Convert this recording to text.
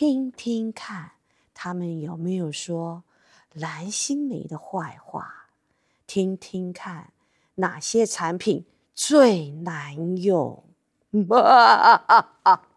听听看，他们有没有说蓝心湄的坏话？听听看，哪些产品最难用？